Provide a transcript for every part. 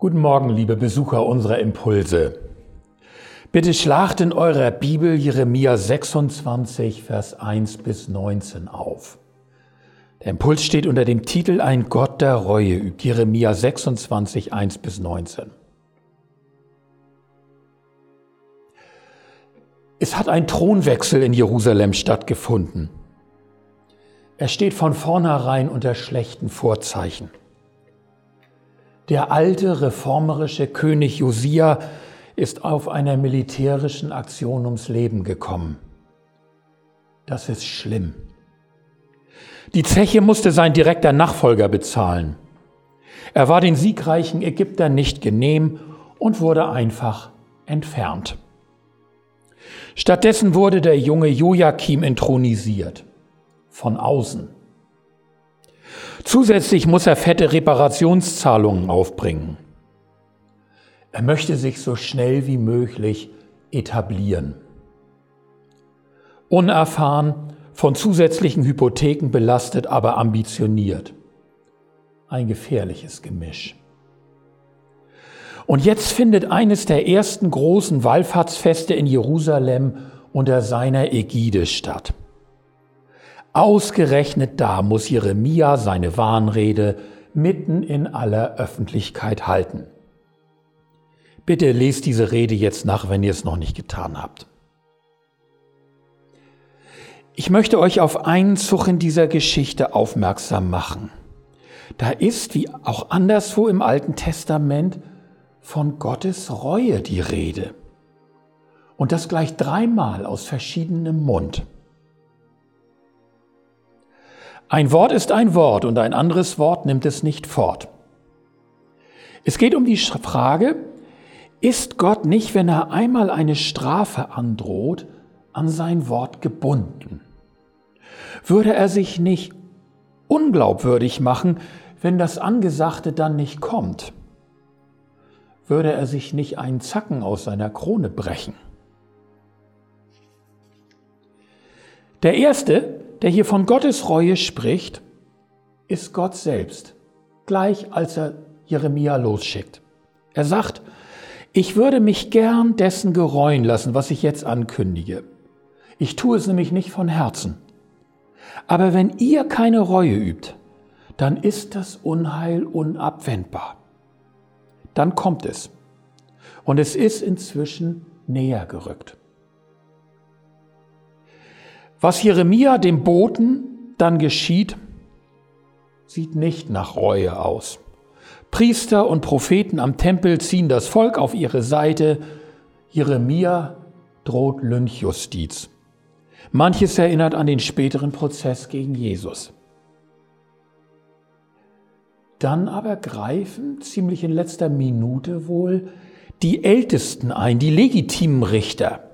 Guten Morgen, liebe Besucher unserer Impulse. Bitte schlagt in eurer Bibel Jeremia 26, Vers 1 bis 19 auf. Der Impuls steht unter dem Titel Ein Gott der Reue Jeremia 26, 1 bis 19. Es hat ein Thronwechsel in Jerusalem stattgefunden. Er steht von vornherein unter schlechten Vorzeichen. Der alte reformerische König Josia ist auf einer militärischen Aktion ums Leben gekommen. Das ist schlimm. Die Zeche musste sein direkter Nachfolger bezahlen. Er war den siegreichen Ägyptern nicht genehm und wurde einfach entfernt. Stattdessen wurde der junge Joachim intronisiert. Von außen. Zusätzlich muss er fette Reparationszahlungen aufbringen. Er möchte sich so schnell wie möglich etablieren. Unerfahren, von zusätzlichen Hypotheken belastet, aber ambitioniert. Ein gefährliches Gemisch. Und jetzt findet eines der ersten großen Wallfahrtsfeste in Jerusalem unter seiner Ägide statt. Ausgerechnet da muss Jeremia seine Warnrede mitten in aller Öffentlichkeit halten. Bitte lest diese Rede jetzt nach, wenn ihr es noch nicht getan habt. Ich möchte euch auf einen Zug in dieser Geschichte aufmerksam machen. Da ist, wie auch anderswo im Alten Testament, von Gottes Reue die Rede. Und das gleich dreimal aus verschiedenem Mund. Ein Wort ist ein Wort und ein anderes Wort nimmt es nicht fort. Es geht um die Frage, ist Gott nicht, wenn er einmal eine Strafe androht, an sein Wort gebunden? Würde er sich nicht unglaubwürdig machen, wenn das Angesagte dann nicht kommt? Würde er sich nicht einen Zacken aus seiner Krone brechen? Der erste, der hier von Gottes Reue spricht, ist Gott selbst, gleich als er Jeremia losschickt. Er sagt, ich würde mich gern dessen gereuen lassen, was ich jetzt ankündige. Ich tue es nämlich nicht von Herzen. Aber wenn ihr keine Reue übt, dann ist das Unheil unabwendbar. Dann kommt es. Und es ist inzwischen näher gerückt. Was Jeremia dem Boten dann geschieht, sieht nicht nach Reue aus. Priester und Propheten am Tempel ziehen das Volk auf ihre Seite. Jeremia droht Lynchjustiz. Manches erinnert an den späteren Prozess gegen Jesus. Dann aber greifen, ziemlich in letzter Minute wohl, die Ältesten ein, die legitimen Richter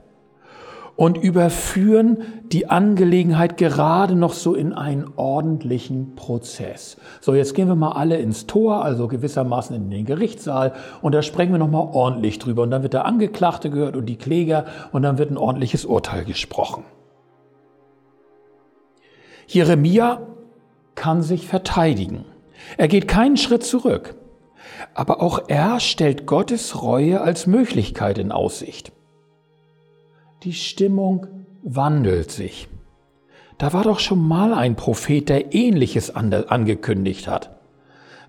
und überführen die Angelegenheit gerade noch so in einen ordentlichen Prozess. So, jetzt gehen wir mal alle ins Tor, also gewissermaßen in den Gerichtssaal und da sprechen wir nochmal ordentlich drüber und dann wird der Angeklagte gehört und die Kläger und dann wird ein ordentliches Urteil gesprochen. Jeremia kann sich verteidigen. Er geht keinen Schritt zurück. Aber auch er stellt Gottes Reue als Möglichkeit in Aussicht. Die Stimmung wandelt sich. Da war doch schon mal ein Prophet, der ähnliches angekündigt hat.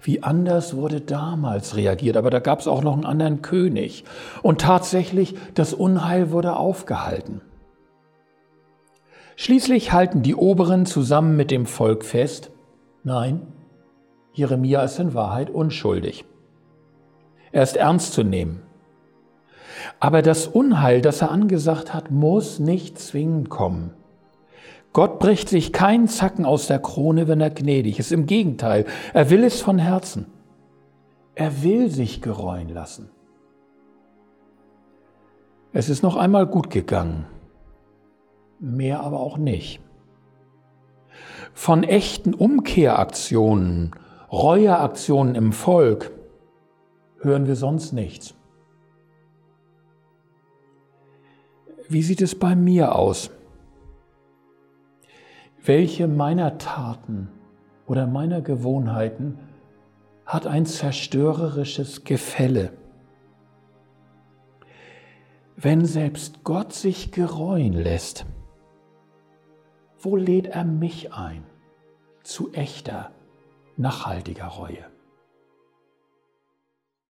Wie anders wurde damals reagiert, aber da gab es auch noch einen anderen König. Und tatsächlich, das Unheil wurde aufgehalten. Schließlich halten die Oberen zusammen mit dem Volk fest, nein, Jeremia ist in Wahrheit unschuldig. Er ist ernst zu nehmen. Aber das Unheil, das er angesagt hat, muss nicht zwingend kommen. Gott bricht sich keinen Zacken aus der Krone, wenn er gnädig ist. Im Gegenteil, er will es von Herzen. Er will sich gereuen lassen. Es ist noch einmal gut gegangen, mehr aber auch nicht. Von echten Umkehraktionen, Reueaktionen im Volk hören wir sonst nichts. Wie sieht es bei mir aus? Welche meiner Taten oder meiner Gewohnheiten hat ein zerstörerisches Gefälle. Wenn selbst Gott sich gereuen lässt, wo lädt er mich ein zu echter, nachhaltiger Reue?